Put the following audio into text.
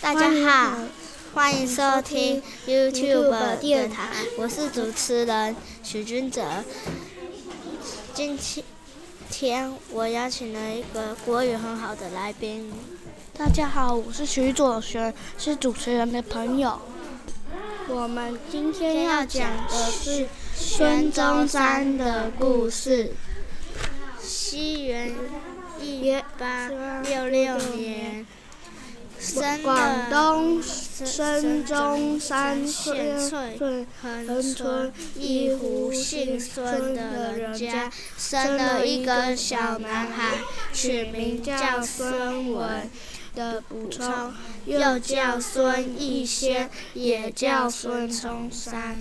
大家好，欢迎收听 YouTube 电台，我是主持人许君哲。今天我邀请了一个国语很好的来宾。大家好，我是徐左璇，是主持人的朋友。我们今天要讲的是孙中山的故事。西元一八六六年。广东孙中山县恒春一户姓孙的人家生了一个小男孩，取名叫孙文的补充，又叫孙逸仙，也叫孙中山。